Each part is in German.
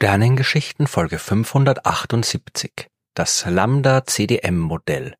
Sternengeschichten Folge 578. Das Lambda CDM Modell.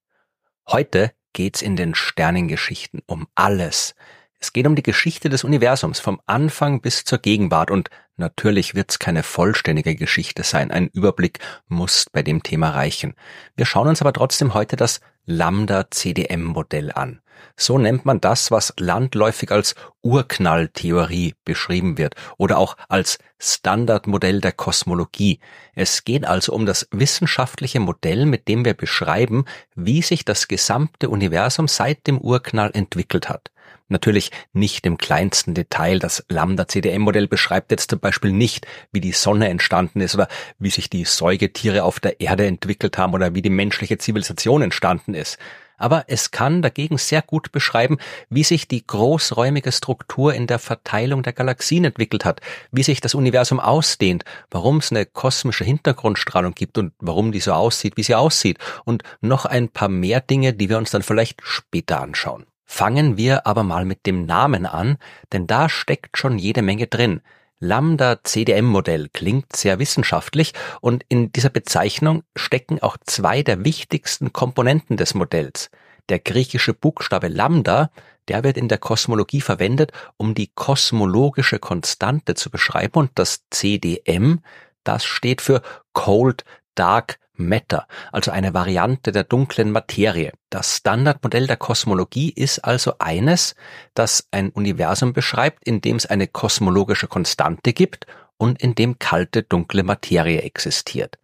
Heute geht's in den Sternengeschichten um alles. Es geht um die Geschichte des Universums vom Anfang bis zur Gegenwart und natürlich wird's keine vollständige Geschichte sein. Ein Überblick muss bei dem Thema reichen. Wir schauen uns aber trotzdem heute das Lambda CDM Modell an. So nennt man das, was landläufig als Urknalltheorie beschrieben wird oder auch als Standardmodell der Kosmologie. Es geht also um das wissenschaftliche Modell, mit dem wir beschreiben, wie sich das gesamte Universum seit dem Urknall entwickelt hat. Natürlich nicht im kleinsten Detail. Das Lambda-CDM-Modell beschreibt jetzt zum Beispiel nicht, wie die Sonne entstanden ist oder wie sich die Säugetiere auf der Erde entwickelt haben oder wie die menschliche Zivilisation entstanden ist aber es kann dagegen sehr gut beschreiben, wie sich die großräumige Struktur in der Verteilung der Galaxien entwickelt hat, wie sich das Universum ausdehnt, warum es eine kosmische Hintergrundstrahlung gibt und warum die so aussieht, wie sie aussieht und noch ein paar mehr Dinge, die wir uns dann vielleicht später anschauen. Fangen wir aber mal mit dem Namen an, denn da steckt schon jede Menge drin. Lambda-CDM-Modell klingt sehr wissenschaftlich und in dieser Bezeichnung stecken auch zwei der wichtigsten Komponenten des Modells. Der griechische Buchstabe Lambda, der wird in der Kosmologie verwendet, um die kosmologische Konstante zu beschreiben und das CDM, das steht für Cold Dark Matter, also eine Variante der dunklen Materie. Das Standardmodell der Kosmologie ist also eines, das ein Universum beschreibt, in dem es eine kosmologische Konstante gibt und in dem kalte dunkle Materie existiert.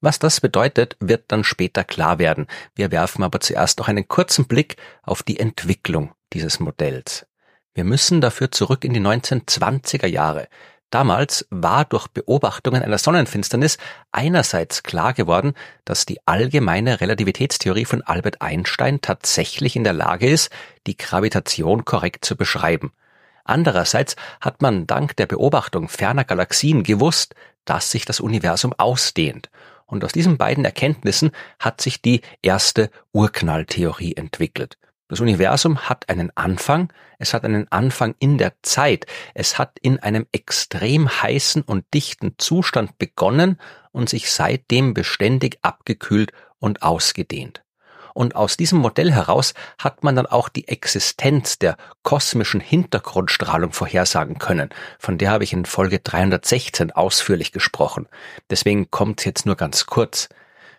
Was das bedeutet, wird dann später klar werden. Wir werfen aber zuerst noch einen kurzen Blick auf die Entwicklung dieses Modells. Wir müssen dafür zurück in die 1920er Jahre. Damals war durch Beobachtungen einer Sonnenfinsternis einerseits klar geworden, dass die allgemeine Relativitätstheorie von Albert Einstein tatsächlich in der Lage ist, die Gravitation korrekt zu beschreiben. Andererseits hat man dank der Beobachtung ferner Galaxien gewusst, dass sich das Universum ausdehnt. Und aus diesen beiden Erkenntnissen hat sich die erste Urknalltheorie entwickelt. Das Universum hat einen Anfang, es hat einen Anfang in der Zeit, es hat in einem extrem heißen und dichten Zustand begonnen und sich seitdem beständig abgekühlt und ausgedehnt. Und aus diesem Modell heraus hat man dann auch die Existenz der kosmischen Hintergrundstrahlung vorhersagen können. Von der habe ich in Folge 316 ausführlich gesprochen. Deswegen kommt jetzt nur ganz kurz.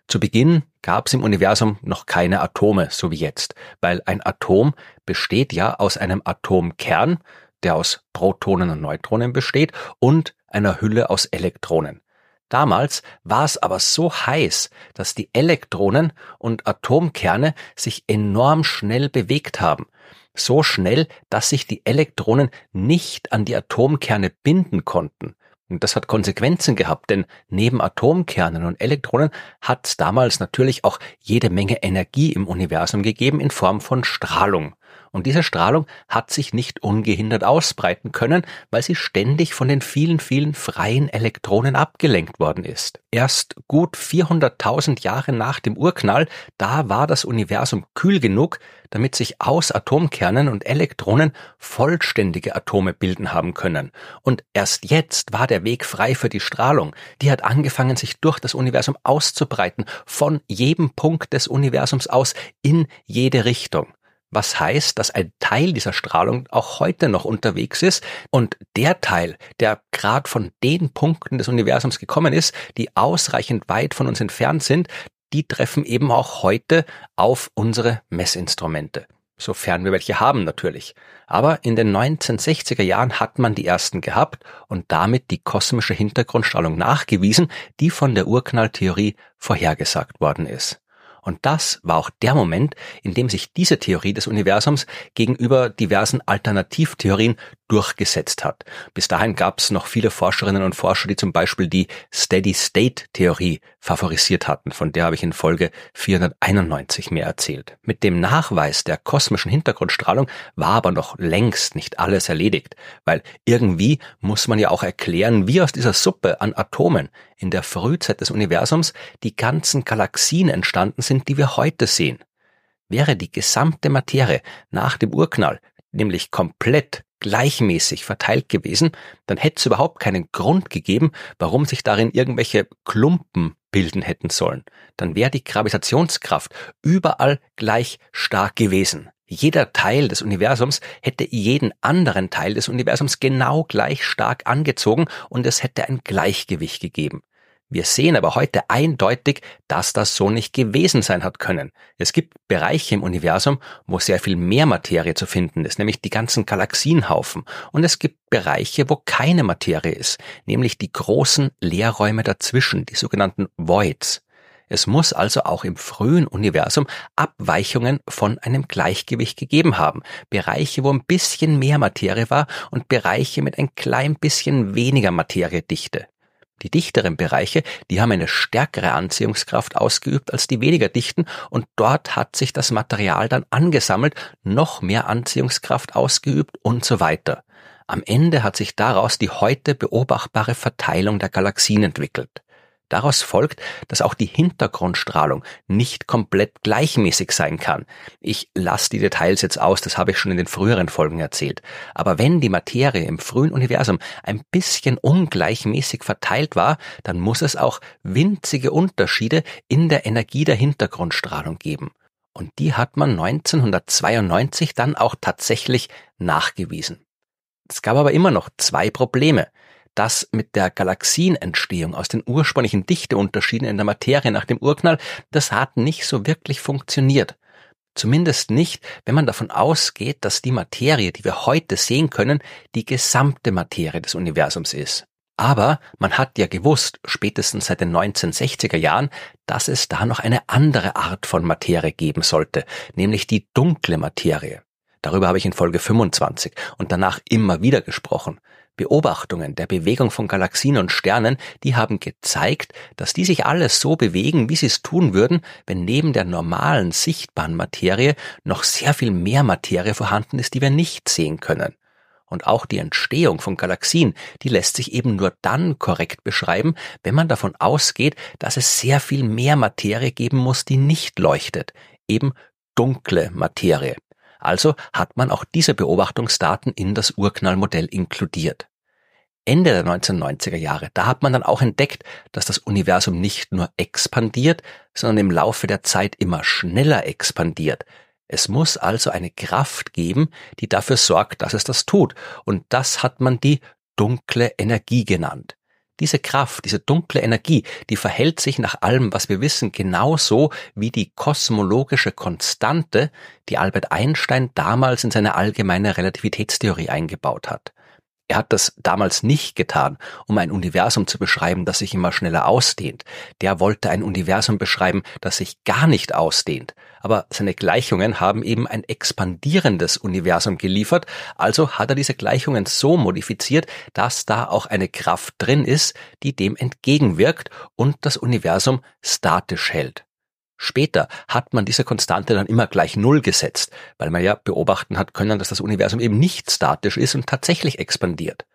Zu Beginn gab es im Universum noch keine Atome, so wie jetzt, weil ein Atom besteht ja aus einem Atomkern, der aus Protonen und Neutronen besteht, und einer Hülle aus Elektronen. Damals war es aber so heiß, dass die Elektronen und Atomkerne sich enorm schnell bewegt haben. So schnell, dass sich die Elektronen nicht an die Atomkerne binden konnten. Und das hat Konsequenzen gehabt, denn neben Atomkernen und Elektronen hat es damals natürlich auch jede Menge Energie im Universum gegeben in Form von Strahlung. Und diese Strahlung hat sich nicht ungehindert ausbreiten können, weil sie ständig von den vielen, vielen freien Elektronen abgelenkt worden ist. Erst gut 400.000 Jahre nach dem Urknall, da war das Universum kühl genug, damit sich aus Atomkernen und Elektronen vollständige Atome bilden haben können. Und erst jetzt war der Weg frei für die Strahlung. Die hat angefangen, sich durch das Universum auszubreiten, von jedem Punkt des Universums aus in jede Richtung was heißt, dass ein Teil dieser Strahlung auch heute noch unterwegs ist und der Teil, der gerade von den Punkten des Universums gekommen ist, die ausreichend weit von uns entfernt sind, die treffen eben auch heute auf unsere Messinstrumente. Sofern wir welche haben natürlich. Aber in den 1960er Jahren hat man die ersten gehabt und damit die kosmische Hintergrundstrahlung nachgewiesen, die von der Urknalltheorie vorhergesagt worden ist. Und das war auch der Moment, in dem sich diese Theorie des Universums gegenüber diversen Alternativtheorien durchgesetzt hat. Bis dahin gab es noch viele Forscherinnen und Forscher, die zum Beispiel die Steady-State-Theorie favorisiert hatten. Von der habe ich in Folge 491 mehr erzählt. Mit dem Nachweis der kosmischen Hintergrundstrahlung war aber noch längst nicht alles erledigt, weil irgendwie muss man ja auch erklären, wie aus dieser Suppe an Atomen in der Frühzeit des Universums die ganzen Galaxien entstanden sind, die wir heute sehen. Wäre die gesamte Materie nach dem Urknall nämlich komplett gleichmäßig verteilt gewesen, dann hätte es überhaupt keinen Grund gegeben, warum sich darin irgendwelche Klumpen bilden hätten sollen. Dann wäre die Gravitationskraft überall gleich stark gewesen. Jeder Teil des Universums hätte jeden anderen Teil des Universums genau gleich stark angezogen und es hätte ein Gleichgewicht gegeben. Wir sehen aber heute eindeutig, dass das so nicht gewesen sein hat können. Es gibt Bereiche im Universum, wo sehr viel mehr Materie zu finden ist, nämlich die ganzen Galaxienhaufen. Und es gibt Bereiche, wo keine Materie ist, nämlich die großen Leerräume dazwischen, die sogenannten Voids. Es muss also auch im frühen Universum Abweichungen von einem Gleichgewicht gegeben haben. Bereiche, wo ein bisschen mehr Materie war und Bereiche mit ein klein bisschen weniger Materiedichte. Die dichteren Bereiche, die haben eine stärkere Anziehungskraft ausgeübt als die weniger dichten und dort hat sich das Material dann angesammelt, noch mehr Anziehungskraft ausgeübt und so weiter. Am Ende hat sich daraus die heute beobachtbare Verteilung der Galaxien entwickelt. Daraus folgt, dass auch die Hintergrundstrahlung nicht komplett gleichmäßig sein kann. Ich lasse die Details jetzt aus, das habe ich schon in den früheren Folgen erzählt. Aber wenn die Materie im frühen Universum ein bisschen ungleichmäßig verteilt war, dann muss es auch winzige Unterschiede in der Energie der Hintergrundstrahlung geben. Und die hat man 1992 dann auch tatsächlich nachgewiesen. Es gab aber immer noch zwei Probleme das mit der Galaxienentstehung aus den ursprünglichen Dichteunterschieden in der Materie nach dem Urknall, das hat nicht so wirklich funktioniert. Zumindest nicht, wenn man davon ausgeht, dass die Materie, die wir heute sehen können, die gesamte Materie des Universums ist. Aber man hat ja gewusst, spätestens seit den 1960er Jahren, dass es da noch eine andere Art von Materie geben sollte, nämlich die dunkle Materie. Darüber habe ich in Folge 25 und danach immer wieder gesprochen. Beobachtungen der Bewegung von Galaxien und Sternen, die haben gezeigt, dass die sich alles so bewegen, wie sie es tun würden, wenn neben der normalen sichtbaren Materie noch sehr viel mehr Materie vorhanden ist, die wir nicht sehen können. Und auch die Entstehung von Galaxien, die lässt sich eben nur dann korrekt beschreiben, wenn man davon ausgeht, dass es sehr viel mehr Materie geben muss, die nicht leuchtet, eben dunkle Materie. Also hat man auch diese Beobachtungsdaten in das Urknallmodell inkludiert. Ende der 1990er Jahre, da hat man dann auch entdeckt, dass das Universum nicht nur expandiert, sondern im Laufe der Zeit immer schneller expandiert. Es muss also eine Kraft geben, die dafür sorgt, dass es das tut. Und das hat man die dunkle Energie genannt. Diese Kraft, diese dunkle Energie, die verhält sich nach allem, was wir wissen, genauso wie die kosmologische Konstante, die Albert Einstein damals in seine allgemeine Relativitätstheorie eingebaut hat. Er hat das damals nicht getan, um ein Universum zu beschreiben, das sich immer schneller ausdehnt. Der wollte ein Universum beschreiben, das sich gar nicht ausdehnt. Aber seine Gleichungen haben eben ein expandierendes Universum geliefert, also hat er diese Gleichungen so modifiziert, dass da auch eine Kraft drin ist, die dem entgegenwirkt und das Universum statisch hält. Später hat man diese Konstante dann immer gleich Null gesetzt, weil man ja beobachten hat können, dass das Universum eben nicht statisch ist und tatsächlich expandiert.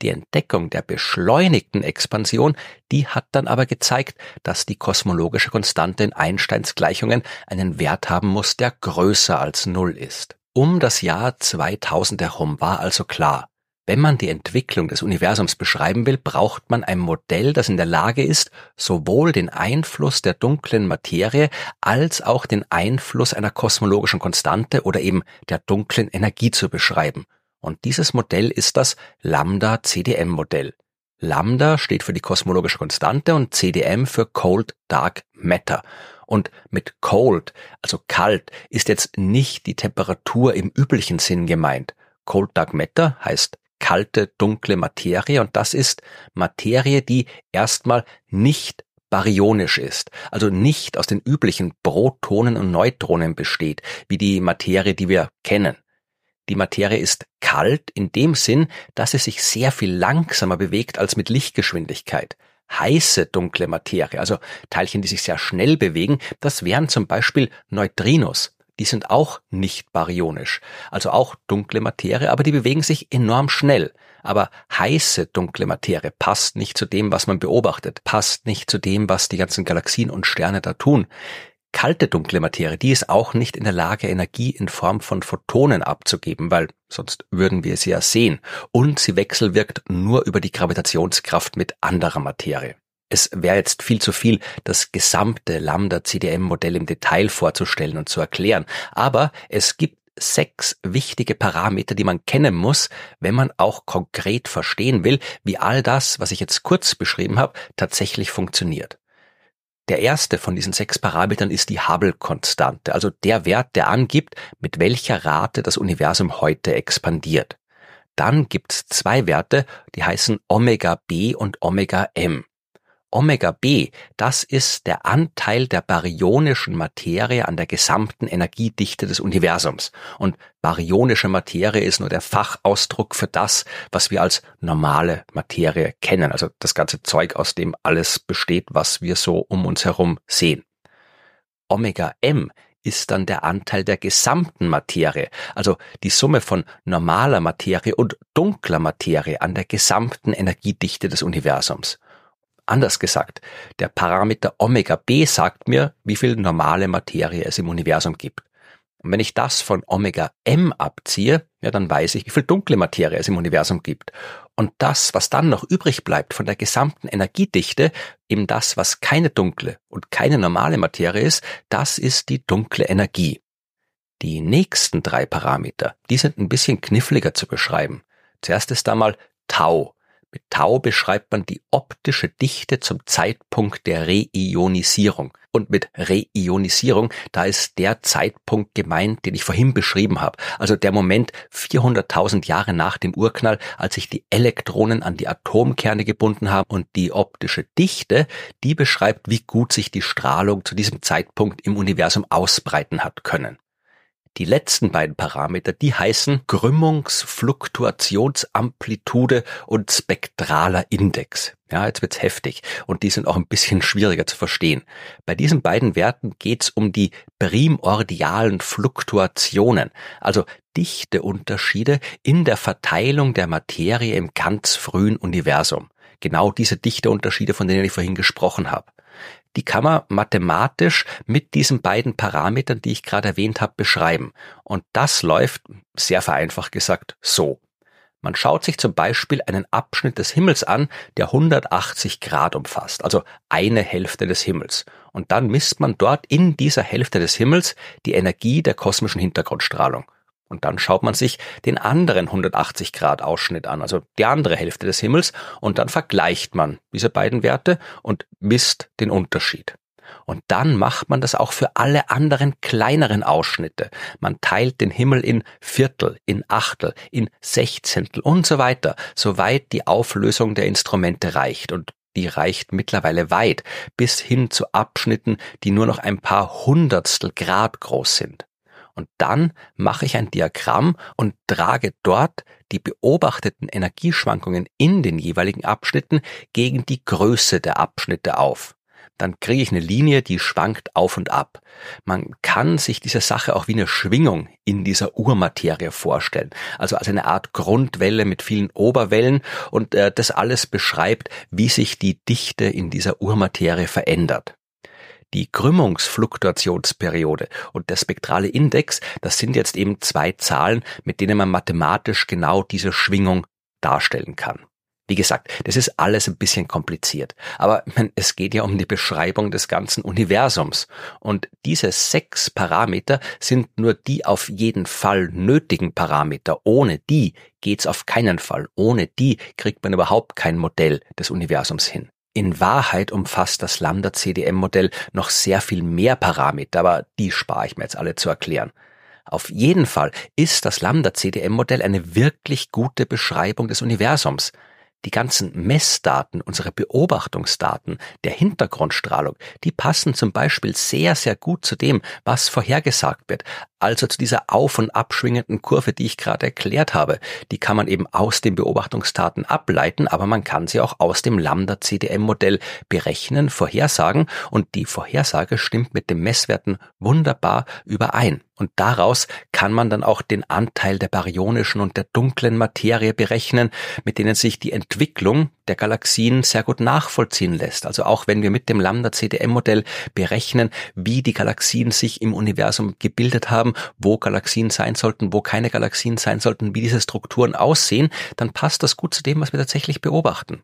Die Entdeckung der beschleunigten Expansion, die hat dann aber gezeigt, dass die kosmologische Konstante in Einsteins Gleichungen einen Wert haben muss, der größer als Null ist. Um das Jahr 2000 herum war also klar, wenn man die Entwicklung des Universums beschreiben will, braucht man ein Modell, das in der Lage ist, sowohl den Einfluss der dunklen Materie als auch den Einfluss einer kosmologischen Konstante oder eben der dunklen Energie zu beschreiben. Und dieses Modell ist das Lambda-CDM-Modell. Lambda steht für die kosmologische Konstante und CDM für Cold Dark Matter. Und mit cold, also kalt, ist jetzt nicht die Temperatur im üblichen Sinn gemeint. Cold Dark Matter heißt kalte, dunkle Materie und das ist Materie, die erstmal nicht baryonisch ist, also nicht aus den üblichen Protonen und Neutronen besteht, wie die Materie, die wir kennen. Die Materie ist kalt in dem Sinn, dass sie sich sehr viel langsamer bewegt als mit Lichtgeschwindigkeit. Heiße dunkle Materie, also Teilchen, die sich sehr schnell bewegen, das wären zum Beispiel Neutrinos die sind auch nicht baryonisch, also auch dunkle Materie, aber die bewegen sich enorm schnell. Aber heiße dunkle Materie passt nicht zu dem, was man beobachtet, passt nicht zu dem, was die ganzen Galaxien und Sterne da tun. Kalte dunkle Materie, die ist auch nicht in der Lage, Energie in Form von Photonen abzugeben, weil sonst würden wir sie ja sehen. Und sie wechselwirkt nur über die Gravitationskraft mit anderer Materie. Es wäre jetzt viel zu viel, das gesamte Lambda-CDM-Modell im Detail vorzustellen und zu erklären. Aber es gibt sechs wichtige Parameter, die man kennen muss, wenn man auch konkret verstehen will, wie all das, was ich jetzt kurz beschrieben habe, tatsächlich funktioniert. Der erste von diesen sechs Parametern ist die Hubble-Konstante, also der Wert, der angibt, mit welcher Rate das Universum heute expandiert. Dann gibt's zwei Werte, die heißen Omega B und Omega M. Omega B, das ist der Anteil der baryonischen Materie an der gesamten Energiedichte des Universums. Und baryonische Materie ist nur der Fachausdruck für das, was wir als normale Materie kennen. Also das ganze Zeug, aus dem alles besteht, was wir so um uns herum sehen. Omega M ist dann der Anteil der gesamten Materie, also die Summe von normaler Materie und dunkler Materie an der gesamten Energiedichte des Universums. Anders gesagt, der Parameter Omega B sagt mir, wie viel normale Materie es im Universum gibt. Und wenn ich das von Omega M abziehe, ja, dann weiß ich, wie viel dunkle Materie es im Universum gibt. Und das, was dann noch übrig bleibt von der gesamten Energiedichte, eben das, was keine dunkle und keine normale Materie ist, das ist die dunkle Energie. Die nächsten drei Parameter, die sind ein bisschen kniffliger zu beschreiben. Zuerst ist da mal Tau. Mit Tau beschreibt man die optische Dichte zum Zeitpunkt der Reionisierung. Und mit Reionisierung, da ist der Zeitpunkt gemeint, den ich vorhin beschrieben habe. Also der Moment 400.000 Jahre nach dem Urknall, als sich die Elektronen an die Atomkerne gebunden haben. Und die optische Dichte, die beschreibt, wie gut sich die Strahlung zu diesem Zeitpunkt im Universum ausbreiten hat können. Die letzten beiden Parameter, die heißen Krümmungsfluktuationsamplitude und spektraler Index. Ja, jetzt wird's heftig und die sind auch ein bisschen schwieriger zu verstehen. Bei diesen beiden Werten geht's um die primordialen Fluktuationen, also Dichteunterschiede in der Verteilung der Materie im ganz frühen Universum. Genau diese Dichteunterschiede, von denen ich vorhin gesprochen habe die kann man mathematisch mit diesen beiden Parametern, die ich gerade erwähnt habe, beschreiben. Und das läuft, sehr vereinfacht gesagt, so. Man schaut sich zum Beispiel einen Abschnitt des Himmels an, der 180 Grad umfasst, also eine Hälfte des Himmels. Und dann misst man dort in dieser Hälfte des Himmels die Energie der kosmischen Hintergrundstrahlung. Und dann schaut man sich den anderen 180 Grad Ausschnitt an, also die andere Hälfte des Himmels, und dann vergleicht man diese beiden Werte und misst den Unterschied. Und dann macht man das auch für alle anderen kleineren Ausschnitte. Man teilt den Himmel in Viertel, in Achtel, in Sechzehntel und so weiter, soweit die Auflösung der Instrumente reicht. Und die reicht mittlerweile weit, bis hin zu Abschnitten, die nur noch ein paar Hundertstel Grad groß sind. Und dann mache ich ein Diagramm und trage dort die beobachteten Energieschwankungen in den jeweiligen Abschnitten gegen die Größe der Abschnitte auf. Dann kriege ich eine Linie, die schwankt auf und ab. Man kann sich diese Sache auch wie eine Schwingung in dieser Urmaterie vorstellen. Also als eine Art Grundwelle mit vielen Oberwellen und äh, das alles beschreibt, wie sich die Dichte in dieser Urmaterie verändert. Die Krümmungsfluktuationsperiode und der spektrale Index, das sind jetzt eben zwei Zahlen, mit denen man mathematisch genau diese Schwingung darstellen kann. Wie gesagt, das ist alles ein bisschen kompliziert, aber es geht ja um die Beschreibung des ganzen Universums. Und diese sechs Parameter sind nur die auf jeden Fall nötigen Parameter. Ohne die geht's auf keinen Fall. Ohne die kriegt man überhaupt kein Modell des Universums hin. In Wahrheit umfasst das Lambda-CDM-Modell noch sehr viel mehr Parameter, aber die spare ich mir jetzt alle zu erklären. Auf jeden Fall ist das Lambda-CDM-Modell eine wirklich gute Beschreibung des Universums. Die ganzen Messdaten, unsere Beobachtungsdaten, der Hintergrundstrahlung, die passen zum Beispiel sehr, sehr gut zu dem, was vorhergesagt wird. Also zu dieser auf- und abschwingenden Kurve, die ich gerade erklärt habe. Die kann man eben aus den Beobachtungsdaten ableiten, aber man kann sie auch aus dem Lambda-CDM-Modell berechnen, vorhersagen und die Vorhersage stimmt mit den Messwerten wunderbar überein. Und daraus kann man dann auch den Anteil der baryonischen und der dunklen Materie berechnen, mit denen sich die Entwicklung der Galaxien sehr gut nachvollziehen lässt. Also auch wenn wir mit dem Lambda-CDM-Modell berechnen, wie die Galaxien sich im Universum gebildet haben, wo Galaxien sein sollten, wo keine Galaxien sein sollten, wie diese Strukturen aussehen, dann passt das gut zu dem, was wir tatsächlich beobachten.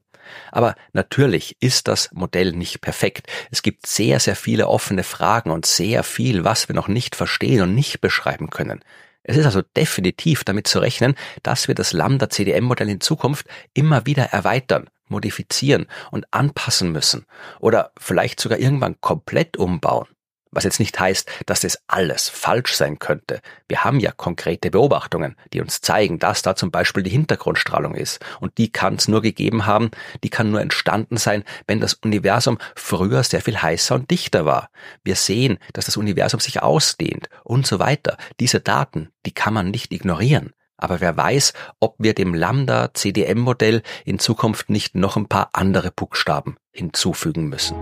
Aber natürlich ist das Modell nicht perfekt. Es gibt sehr, sehr viele offene Fragen und sehr viel, was wir noch nicht verstehen und nicht beschreiben können. Es ist also definitiv damit zu rechnen, dass wir das Lambda-CDM-Modell in Zukunft immer wieder erweitern, modifizieren und anpassen müssen oder vielleicht sogar irgendwann komplett umbauen. Was jetzt nicht heißt, dass das alles falsch sein könnte. Wir haben ja konkrete Beobachtungen, die uns zeigen, dass da zum Beispiel die Hintergrundstrahlung ist. Und die kann es nur gegeben haben, die kann nur entstanden sein, wenn das Universum früher sehr viel heißer und dichter war. Wir sehen, dass das Universum sich ausdehnt und so weiter. Diese Daten, die kann man nicht ignorieren. Aber wer weiß, ob wir dem Lambda-CDM-Modell in Zukunft nicht noch ein paar andere Buchstaben hinzufügen müssen.